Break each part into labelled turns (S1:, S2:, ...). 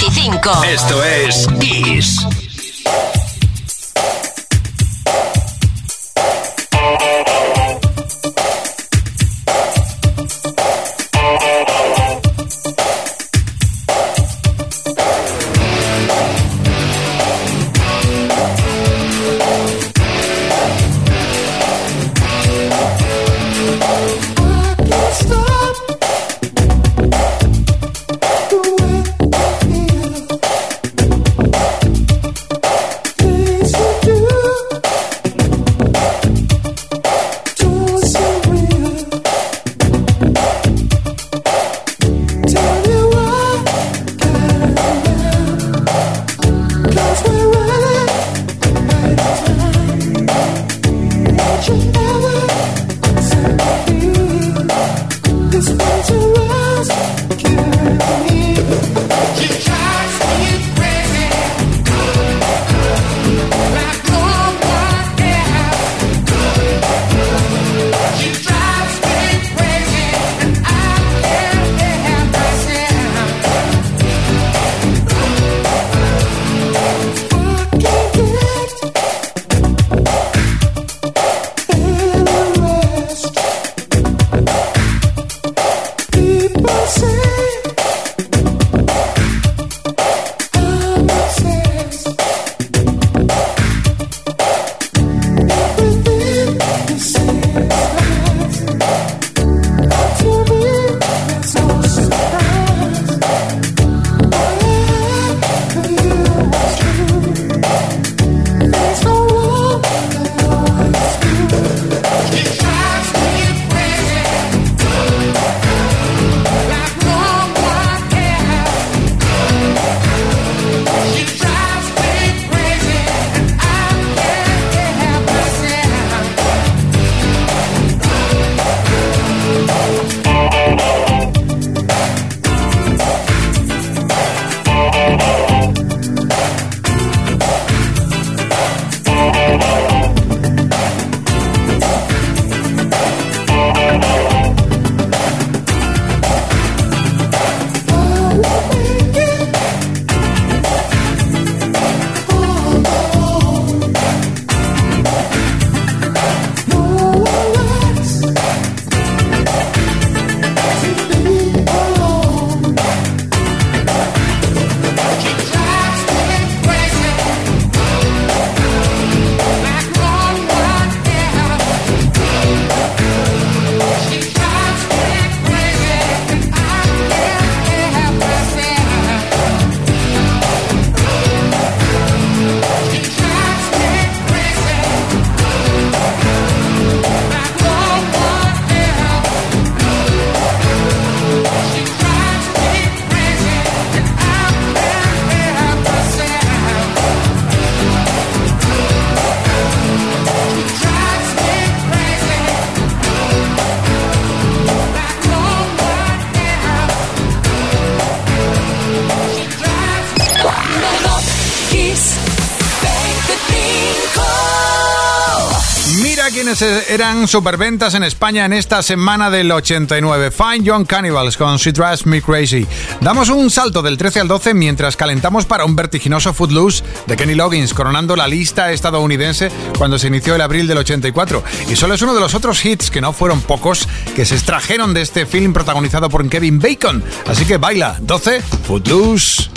S1: 25.
S2: Esto es Kiss.
S3: Eran superventas en España en esta semana del 89. Fine Young Cannibals con She Drives Me Crazy. Damos un salto del 13 al 12 mientras calentamos para un vertiginoso Footloose de Kenny Loggins, coronando la lista estadounidense cuando se inició el abril del 84. Y solo es uno de los otros hits, que no fueron pocos, que se extrajeron de este film protagonizado por Kevin Bacon. Así que baila, 12, Footloose.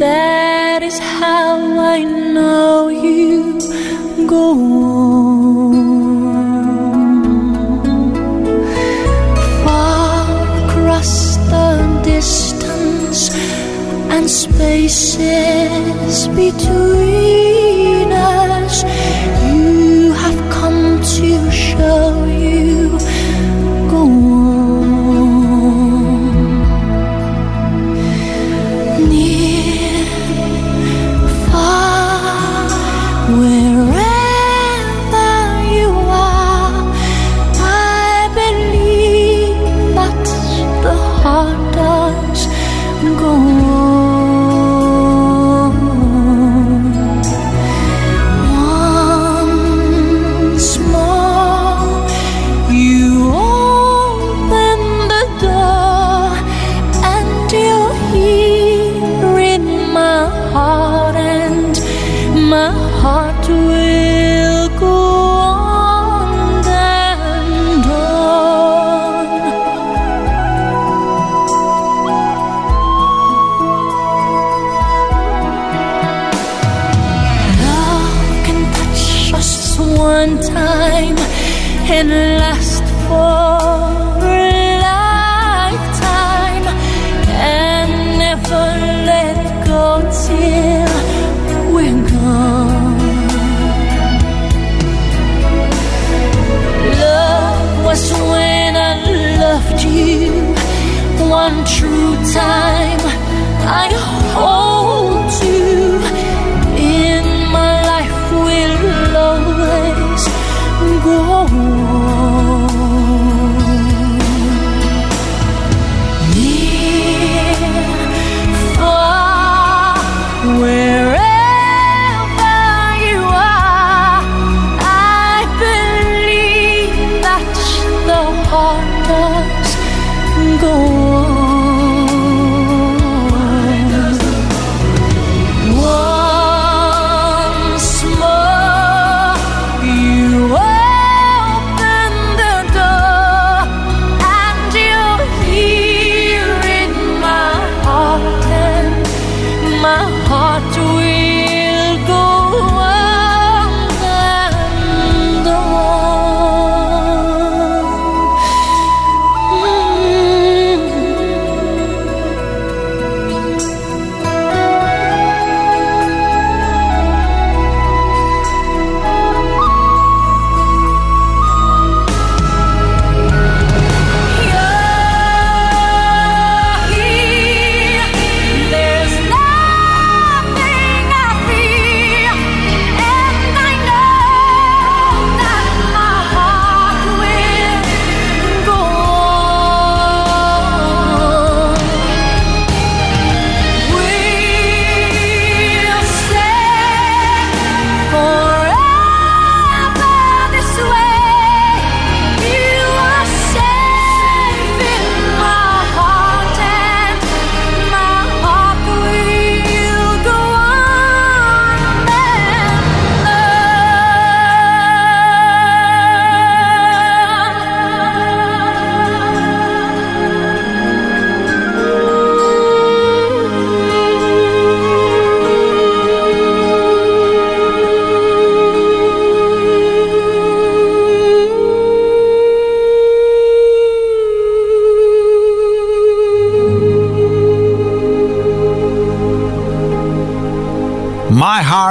S4: that is how I know you go on. Far across the distance and spaces between. one true time. I hope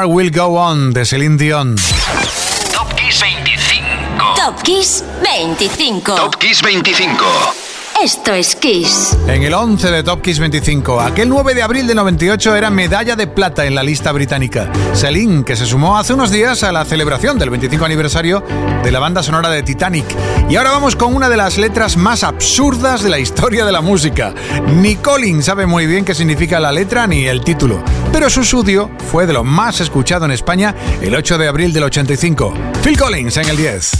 S3: Will Go On de Celine Dion.
S5: Top Kiss 25.
S1: Top Kiss 25. Top
S5: Kiss 25.
S1: Esto es Kiss.
S3: En el 11 de Top Kiss 25, aquel 9 de abril de 98 era medalla de plata en la lista británica. Celine, que se sumó hace unos días a la celebración del 25 aniversario de la banda sonora de Titanic. Y ahora vamos con una de las letras más absurdas de la historia de la música. Ni Colin sabe muy bien qué significa la letra ni el título, pero su estudio fue de lo más escuchado en España el 8 de abril del 85. Phil Collins en el 10.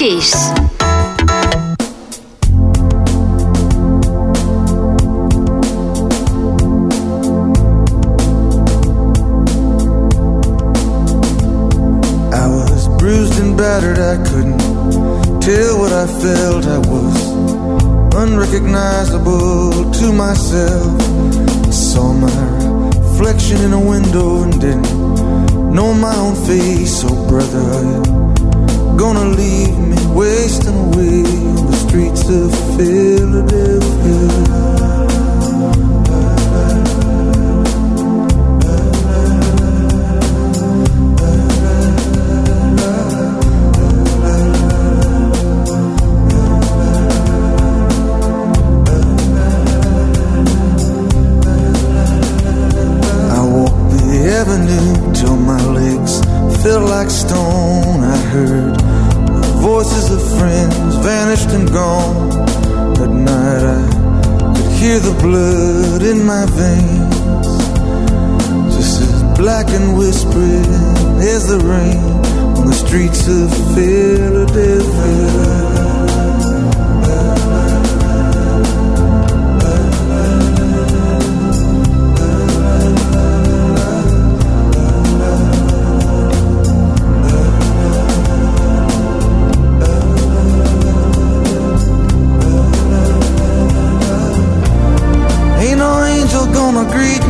S1: Kiss.
S6: battered, I couldn't tell what I felt. I was unrecognizable to myself. I saw my reflection in a window and didn't know my own face. Oh, brother, gonna leave me wasting away on the streets of Philadelphia.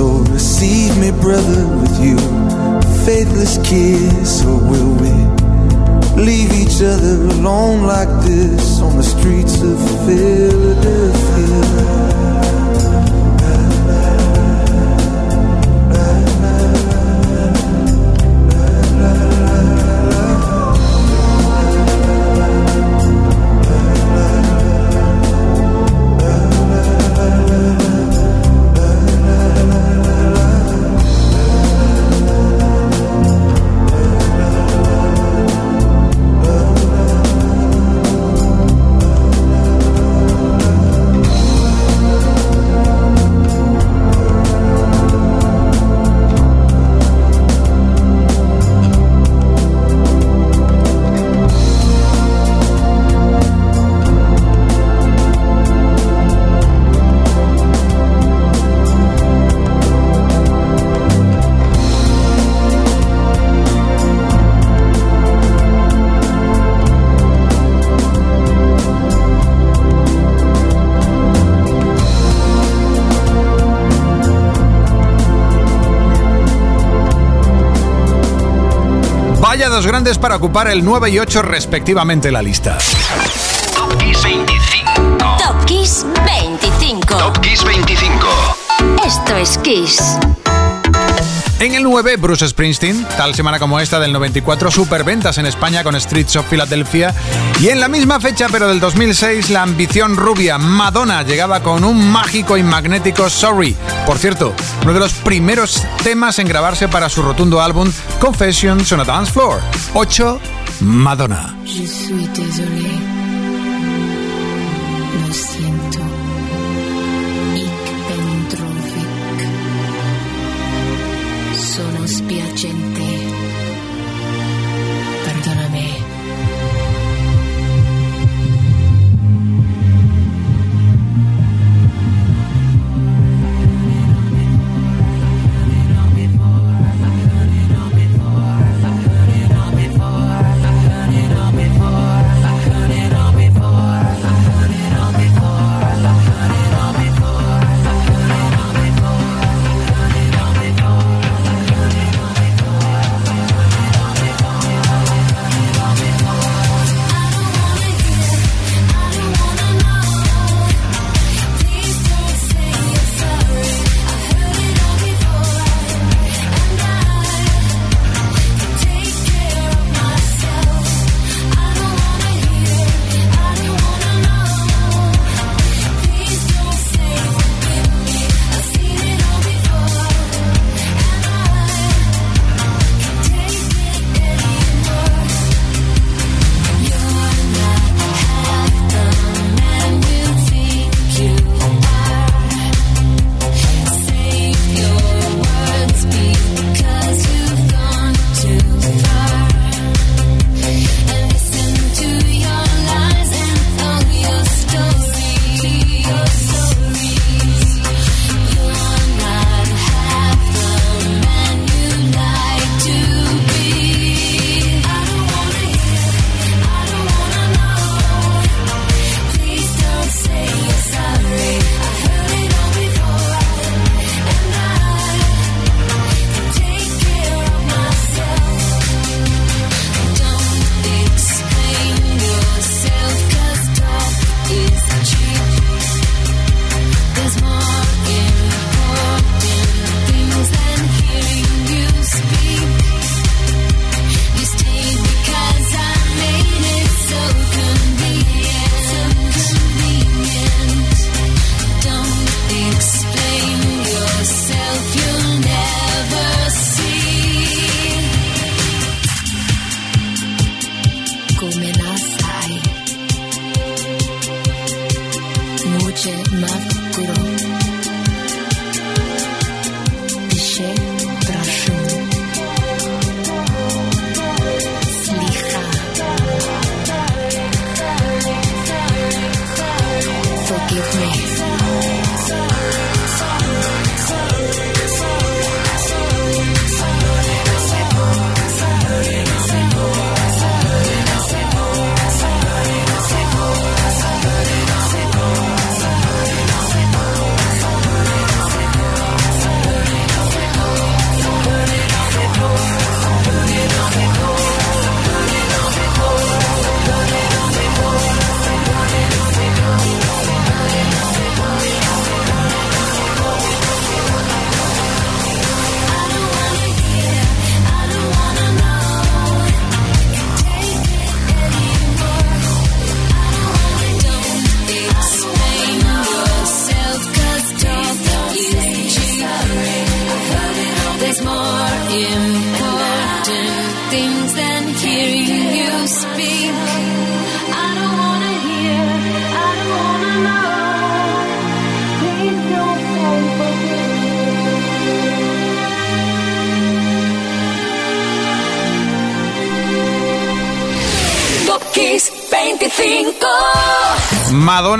S6: So receive me, brother, with you. A faithless kiss, or will we leave each other alone like this on the streets of Philadelphia?
S3: Grandes para ocupar el 9 y 8 respectivamente la lista.
S5: Top Kiss 25.
S1: Top Kiss 25. Top
S5: Kiss 25.
S1: Esto es Kiss.
S3: En el 9, Bruce Springsteen, tal semana como esta del 94, superventas en España con Streets of Philadelphia. Y en la misma fecha, pero del 2006, la ambición rubia Madonna llegaba con un mágico y magnético Sorry. Por cierto, uno de los primeros temas en grabarse para su rotundo álbum Confessions on a Dance Floor. 8, Madonna.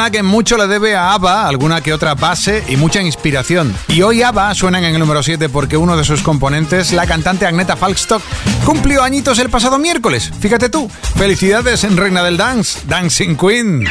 S3: Madonna que mucho le debe a ABBA, alguna que otra base y mucha inspiración. Y hoy ABBA suenan en el número 7 porque uno de sus componentes, la cantante Agneta Falkstock, cumplió añitos el pasado miércoles. Fíjate tú. Felicidades en Reina del Dance, Dancing Queen.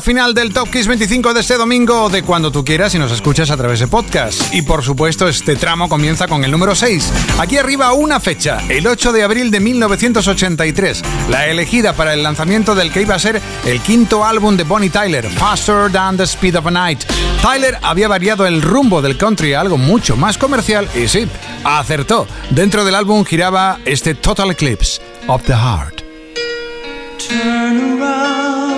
S3: Final del Top Kiss 25 de este domingo, de cuando tú quieras y nos escuchas a través de podcast. Y por supuesto, este tramo comienza con el número 6. Aquí arriba una fecha, el 8 de abril de 1983, la elegida para el lanzamiento del que iba a ser el quinto álbum de Bonnie Tyler, Faster Than the Speed of a Night. Tyler había variado el rumbo del country a algo mucho más comercial y sí, acertó. Dentro del álbum giraba este Total Eclipse of the Heart. Turn around.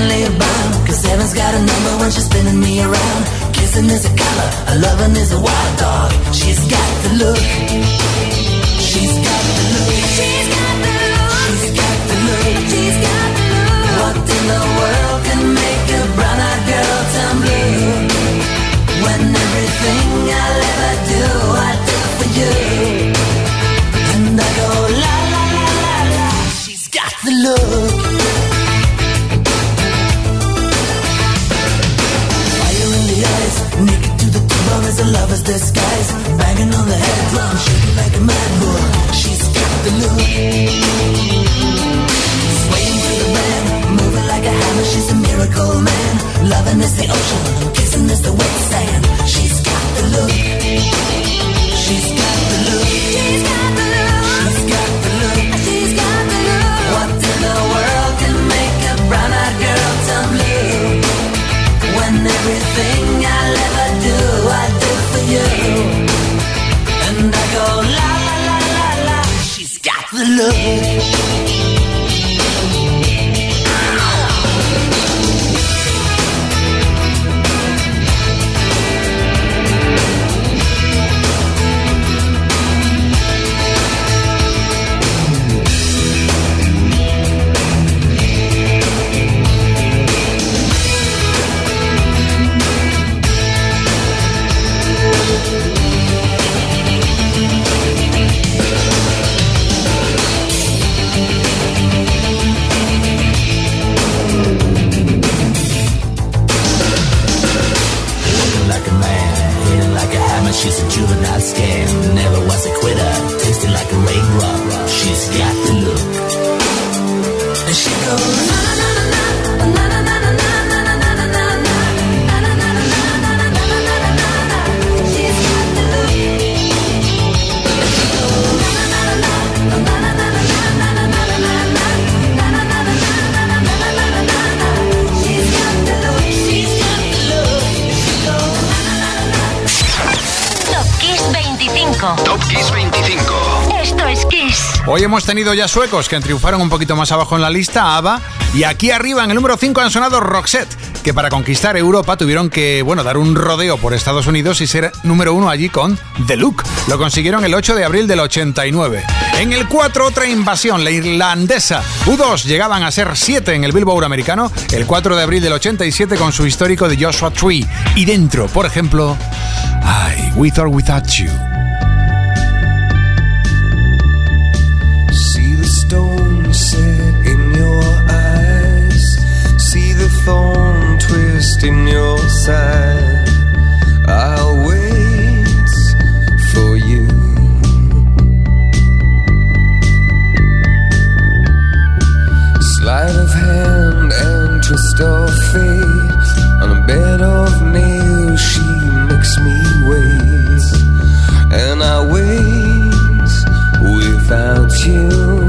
S7: Heavenly bound, cause heaven's got a number when she's spinning me around. Kissing is a color, a loving is a wild dog. She's got the look. She's got the look.
S4: She's got the look.
S7: She's got the look.
S4: She's got the look.
S7: What in the world can make a brown-eyed girl turn blue? When everything I'll ever do, I do for you. And I go la la la la la. She's got the look. Like a mad bull. She's got the look. Swaying the band, moving like a hammer. She's a miracle man. Loving is the ocean, kissing is the sand. She's got the look. She's got the look.
S3: Tenido ya suecos que triunfaron un poquito más abajo en la lista, ABBA, y aquí arriba en el número 5 han sonado Roxette, que para conquistar Europa tuvieron que, bueno, dar un rodeo por Estados Unidos y ser número 1 allí con The Look. Lo consiguieron el 8 de abril del 89. En el 4 otra invasión, la irlandesa. U2 llegaban a ser 7 en el Billboard americano el 4 de abril del 87 con su histórico de Joshua Tree. Y dentro, por ejemplo, ay, With or Without You.
S8: Set in your eyes. See the thorn twist in your side. I'll wait for you. Sleight of hand and twist of fate. On a bed of nails, she makes me wait. And I wait without you.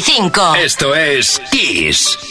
S1: 25.
S2: Esto es Kiss.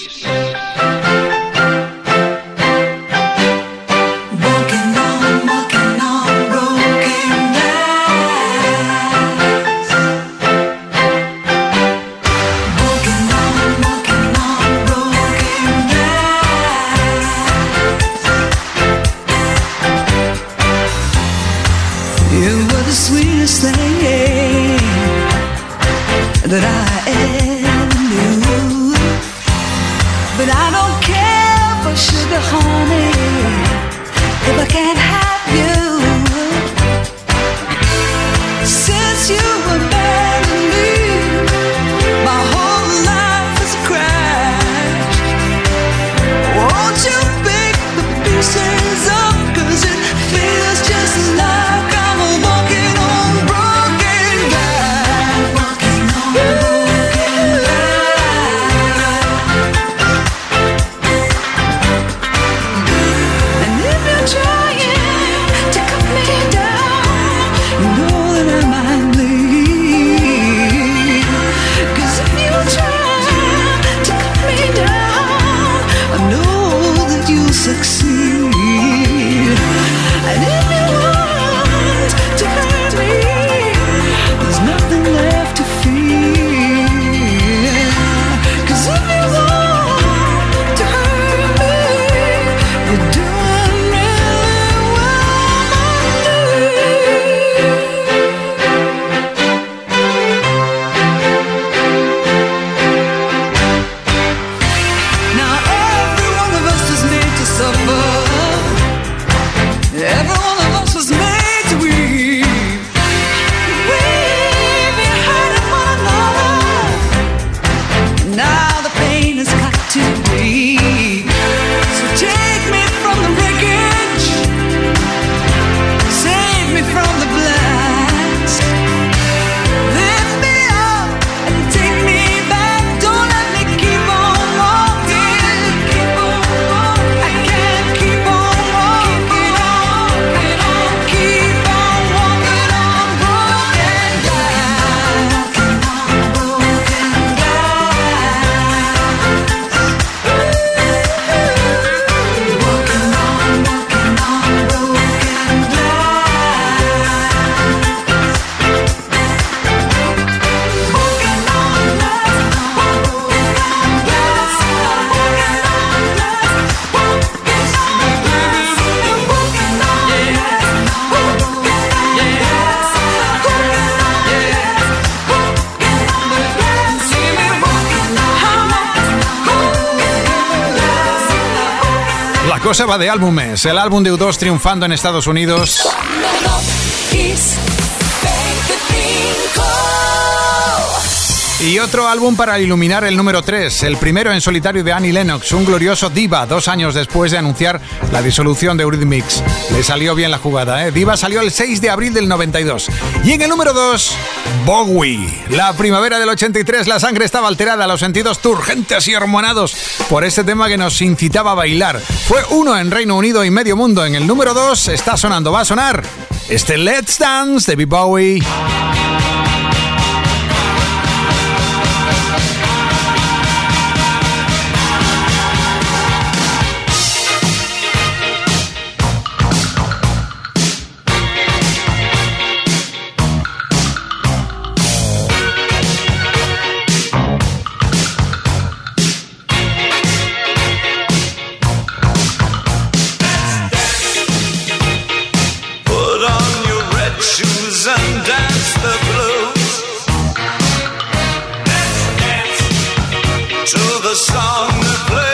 S3: Cosa va de álbumes. El álbum de U2 triunfando en Estados Unidos. Y otro álbum para iluminar el número 3, el primero en solitario de Annie Lennox, un glorioso Diva, dos años después de anunciar la disolución de Eurythmics. Le salió bien la jugada, ¿eh? Diva salió el 6 de abril del 92. Y en el número 2, Bowie. La primavera del 83, la sangre estaba alterada, los sentidos turgentes y hormonados por este tema que nos incitaba a bailar. Fue uno en Reino Unido y medio mundo. En el número 2 está sonando, va a sonar este Let's Dance de Bowie.
S9: to the song that plays.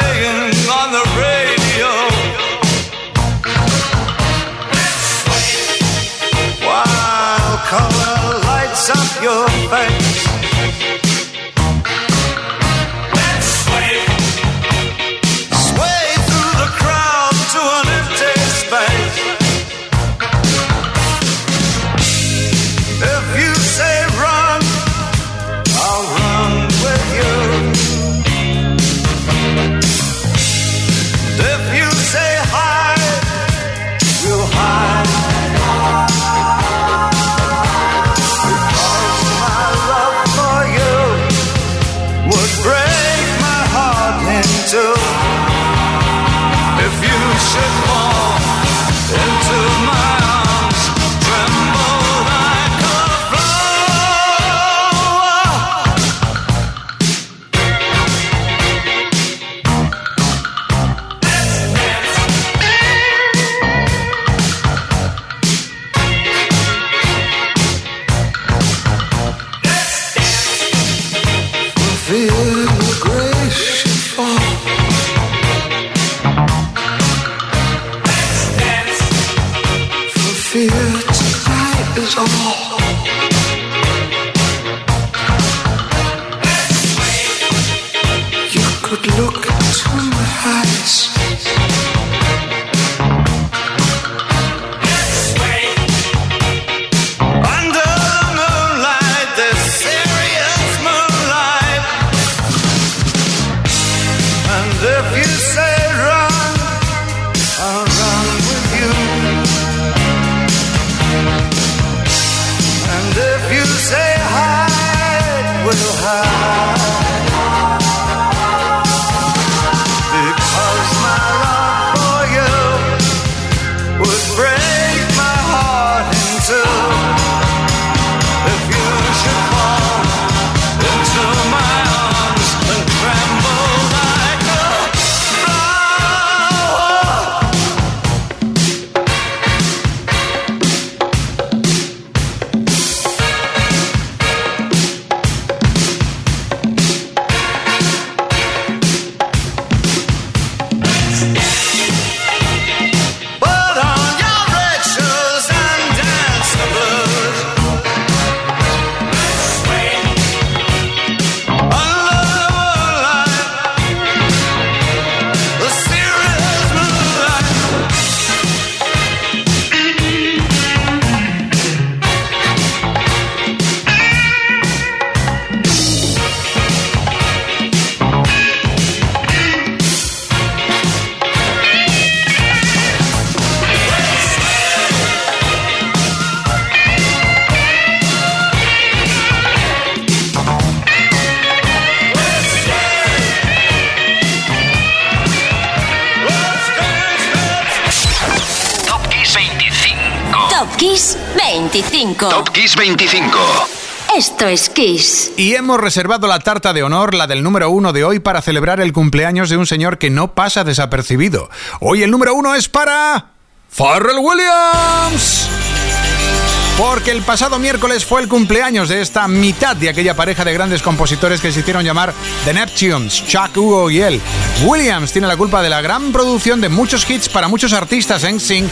S1: Top Kiss 25. Top
S5: Kiss 25.
S1: Esto es Kiss.
S3: Y hemos reservado la tarta de honor, la del número uno de hoy, para celebrar el cumpleaños de un señor que no pasa desapercibido. Hoy el número uno es para... Pharrell Williams. Porque el pasado miércoles fue el cumpleaños de esta mitad de aquella pareja de grandes compositores que se hicieron llamar The Neptunes, Chuck, Hugo y él. Williams tiene la culpa de la gran producción de muchos hits para muchos artistas, en Sync,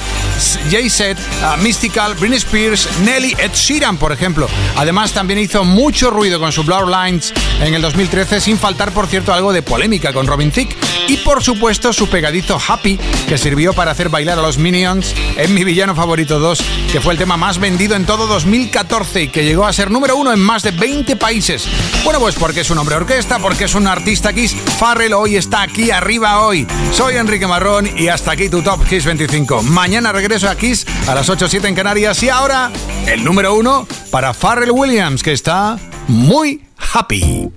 S3: Jay-Z, uh, Mystical, Britney Spears, Nelly, Ed Sheeran, por ejemplo. Además, también hizo mucho ruido con su Blur Lines en el 2013, sin faltar, por cierto, algo de polémica con Robin Thicke. Y, por supuesto, su pegadizo Happy, que sirvió para hacer bailar a los Minions en Mi Villano Favorito 2, que fue el tema más vendido en todo 2014 y que llegó a ser número uno en más de 20 países. Bueno, pues porque es un hombre orquesta, porque es un artista Kiss, Farrell hoy está aquí arriba hoy. Soy Enrique Marrón y hasta aquí tu Top Kiss 25. Mañana regreso a Kiss a las 8.07 en Canarias y ahora el número uno para Farrell Williams, que está muy happy.